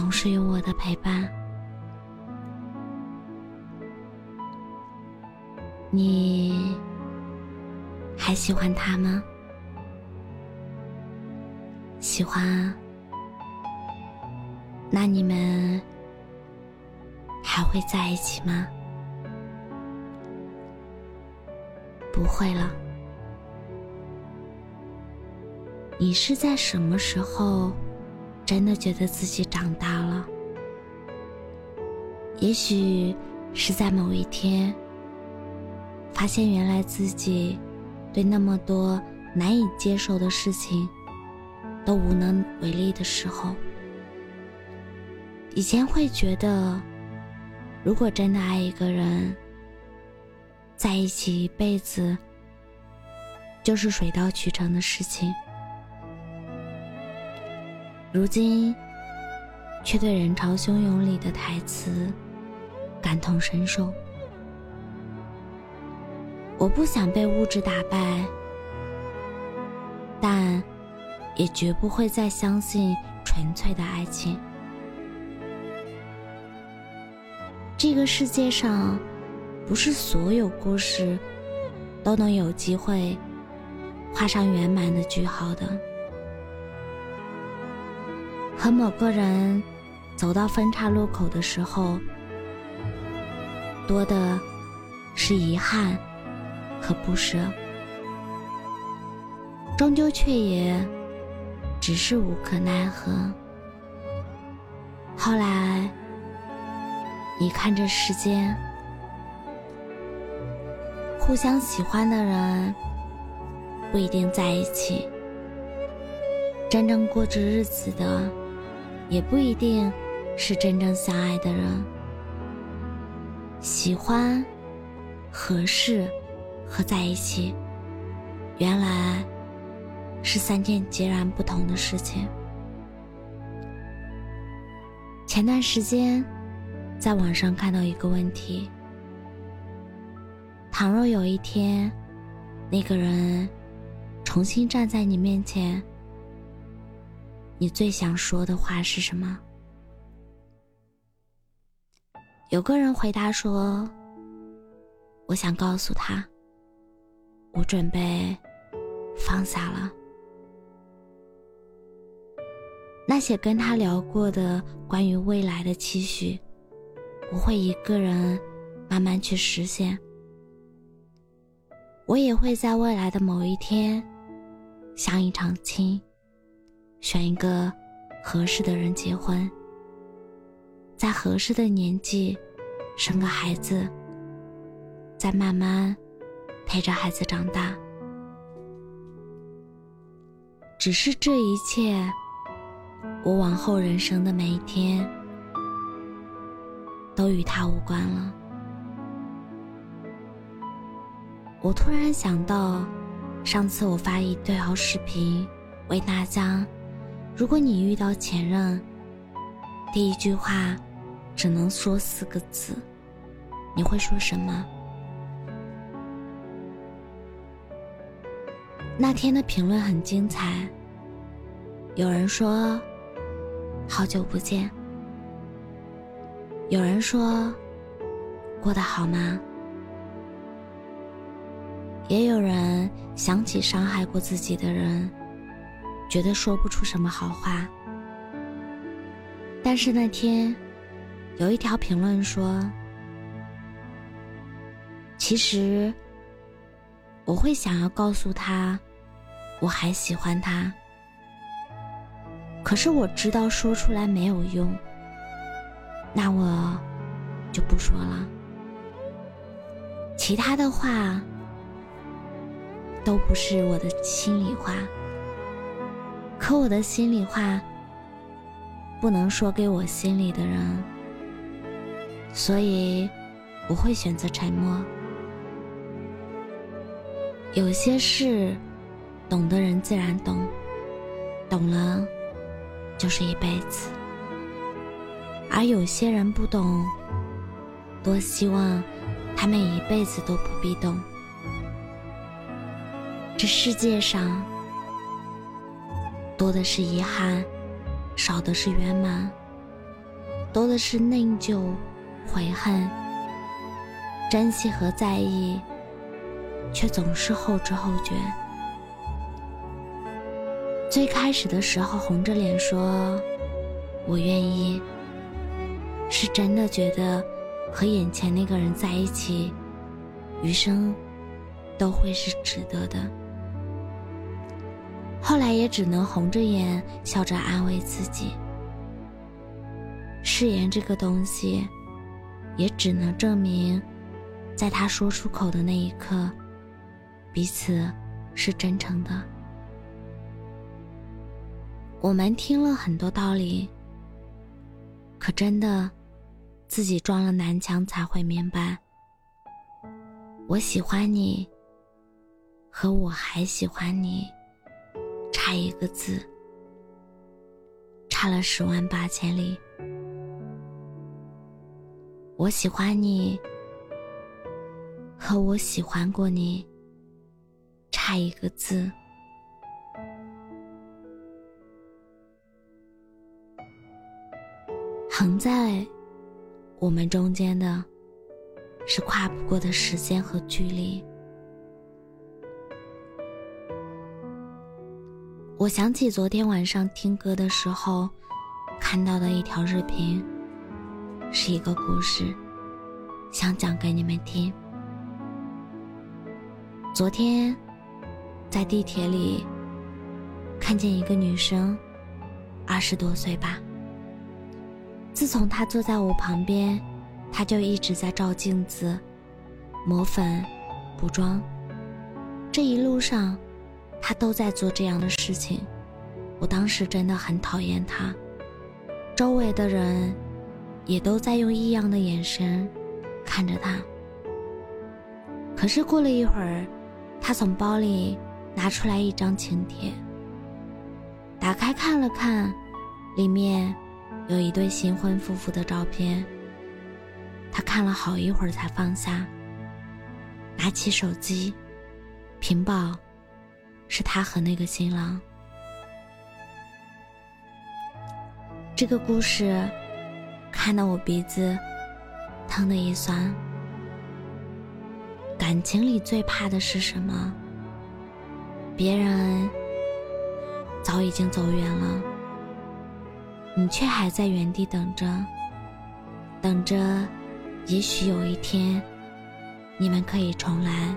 总是有我的陪伴。你还喜欢他吗？喜欢啊。那你们还会在一起吗？不会了。你是在什么时候？真的觉得自己长大了，也许是在某一天，发现原来自己对那么多难以接受的事情都无能为力的时候。以前会觉得，如果真的爱一个人，在一起一辈子就是水到渠成的事情。如今，却对人潮汹涌里的台词感同身受。我不想被物质打败，但也绝不会再相信纯粹的爱情。这个世界上，不是所有故事都能有机会画上圆满的句号的。和某个人走到分岔路口的时候，多的是遗憾和不舍，终究却也只是无可奈何。后来，你看这世间，互相喜欢的人不一定在一起，真正过着日子的。也不一定是真正相爱的人。喜欢、合适和在一起，原来是三件截然不同的事情。前段时间，在网上看到一个问题：倘若有一天，那个人重新站在你面前。你最想说的话是什么？有个人回答说：“我想告诉他，我准备放下了那些跟他聊过的关于未来的期许，我会一个人慢慢去实现。我也会在未来的某一天，相一场亲。”选一个合适的人结婚，在合适的年纪生个孩子，再慢慢陪着孩子长大。只是这一切，我往后人生的每一天都与他无关了。我突然想到，上次我发一条视频为大家。如果你遇到前任，第一句话只能说四个字，你会说什么？那天的评论很精彩，有人说好久不见，有人说过得好吗？也有人想起伤害过自己的人。觉得说不出什么好话，但是那天有一条评论说：“其实我会想要告诉他，我还喜欢他，可是我知道说出来没有用，那我就不说了。其他的话都不是我的心里话。”可我的心里话，不能说给我心里的人，所以我会选择沉默。有些事，懂的人自然懂，懂了就是一辈子；而有些人不懂，多希望他们一辈子都不必懂。这世界上，多的是遗憾。少的是圆满，多的是内疚、悔恨。珍惜和在意，却总是后知后觉。最开始的时候，红着脸说“我愿意”，是真的觉得和眼前那个人在一起，余生都会是值得的。后来也只能红着眼笑着安慰自己。誓言这个东西，也只能证明，在他说出口的那一刻，彼此是真诚的。我们听了很多道理，可真的，自己撞了南墙才会明白，我喜欢你，和我还喜欢你。差一个字，差了十万八千里。我喜欢你，和我喜欢过你，差一个字。横在我们中间的，是跨不过的时间和距离。我想起昨天晚上听歌的时候，看到的一条视频，是一个故事，想讲给你们听。昨天，在地铁里，看见一个女生，二十多岁吧。自从她坐在我旁边，她就一直在照镜子、抹粉、补妆，这一路上。他都在做这样的事情，我当时真的很讨厌他。周围的人也都在用异样的眼神看着他。可是过了一会儿，他从包里拿出来一张请帖，打开看了看，里面有一对新婚夫妇的照片。他看了好一会儿才放下，拿起手机，屏保。是他和那个新郎。这个故事看得我鼻子疼的一酸。感情里最怕的是什么？别人早已经走远了，你却还在原地等着，等着，也许有一天你们可以重来。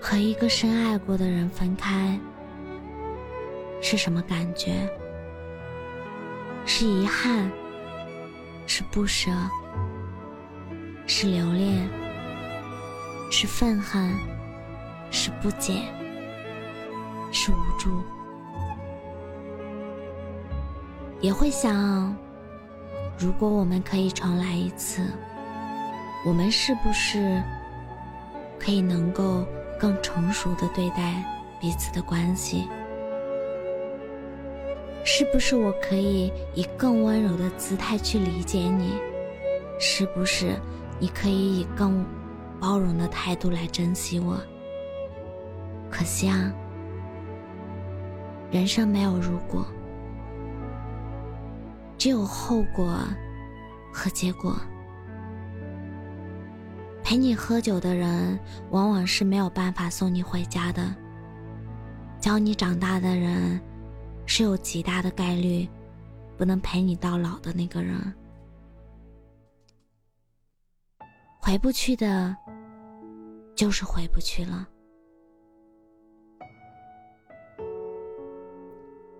和一个深爱过的人分开，是什么感觉？是遗憾，是不舍，是留恋，是愤恨，是不解，是无助。也会想，如果我们可以重来一次，我们是不是可以能够？更成熟的对待彼此的关系，是不是我可以以更温柔的姿态去理解你？是不是你可以以更包容的态度来珍惜我？可惜啊，人生没有如果，只有后果和结果。陪你喝酒的人，往往是没有办法送你回家的；教你长大的人，是有极大的概率不能陪你到老的那个人。回不去的，就是回不去了。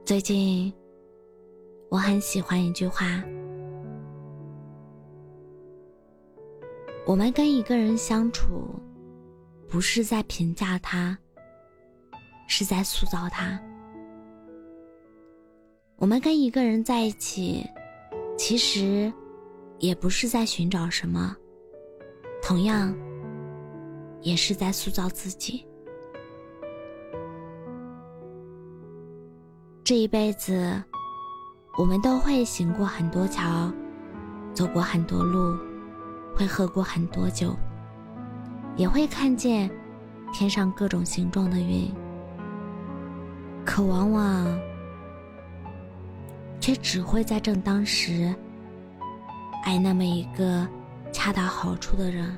最近，我很喜欢一句话。我们跟一个人相处，不是在评价他，是在塑造他。我们跟一个人在一起，其实也不是在寻找什么，同样也是在塑造自己。这一辈子，我们都会行过很多桥，走过很多路，会喝过很多酒，也会看见天上各种形状的云。可往往，却只会在正当时，爱那么一个恰到好处的人。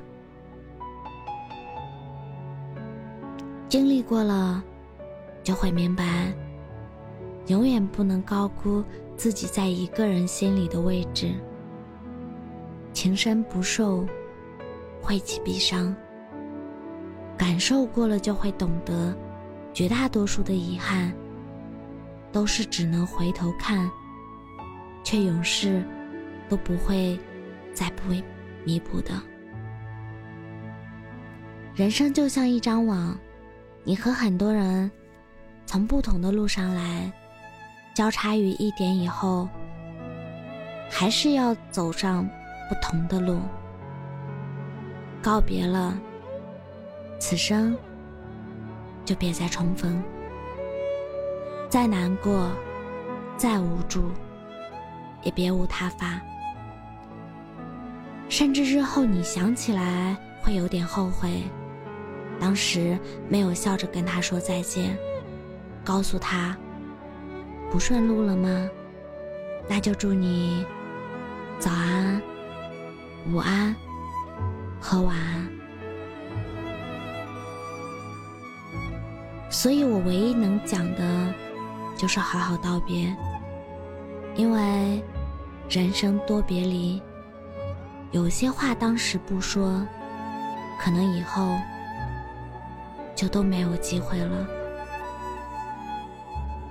经历过了，就会明白，永远不能高估自己在一个人心里的位置。情深不寿，会起必伤。感受过了，就会懂得，绝大多数的遗憾。都是只能回头看，却永世都不会再不会弥补的。人生就像一张网，你和很多人从不同的路上来，交叉于一点以后，还是要走上不同的路。告别了，此生就别再重逢。再难过，再无助，也别无他法。甚至日后你想起来会有点后悔，当时没有笑着跟他说再见，告诉他不顺路了吗？那就祝你早安、午安和晚安。所以我唯一能讲的。就是好好道别，因为人生多别离，有些话当时不说，可能以后就都没有机会了。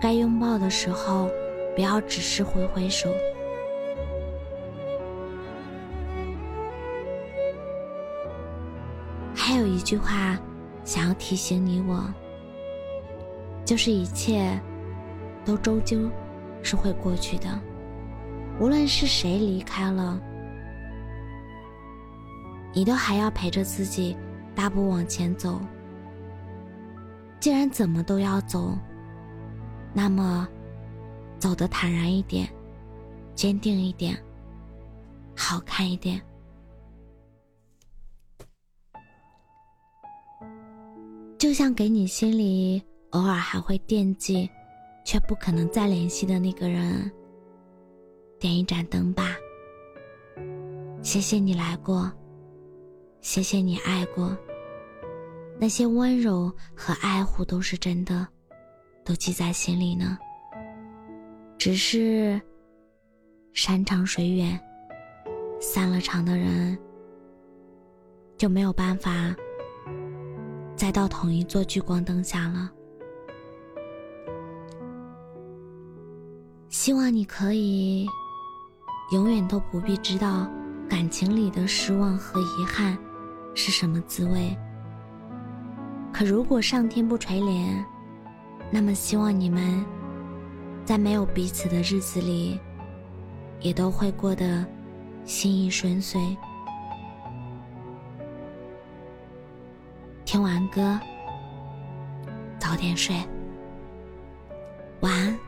该拥抱的时候，不要只是挥挥手。还有一句话想要提醒你，我就是一切。都终究是会过去的，无论是谁离开了，你都还要陪着自己大步往前走。既然怎么都要走，那么走得坦然一点，坚定一点，好看一点。就像给你心里偶尔还会惦记。却不可能再联系的那个人，点一盏灯吧。谢谢你来过，谢谢你爱过。那些温柔和爱护都是真的，都记在心里呢。只是山长水远，散了场的人就没有办法再到同一座聚光灯下了。希望你可以永远都不必知道感情里的失望和遗憾是什么滋味。可如果上天不垂怜，那么希望你们在没有彼此的日子里，也都会过得心意顺遂。听完歌，早点睡，晚安。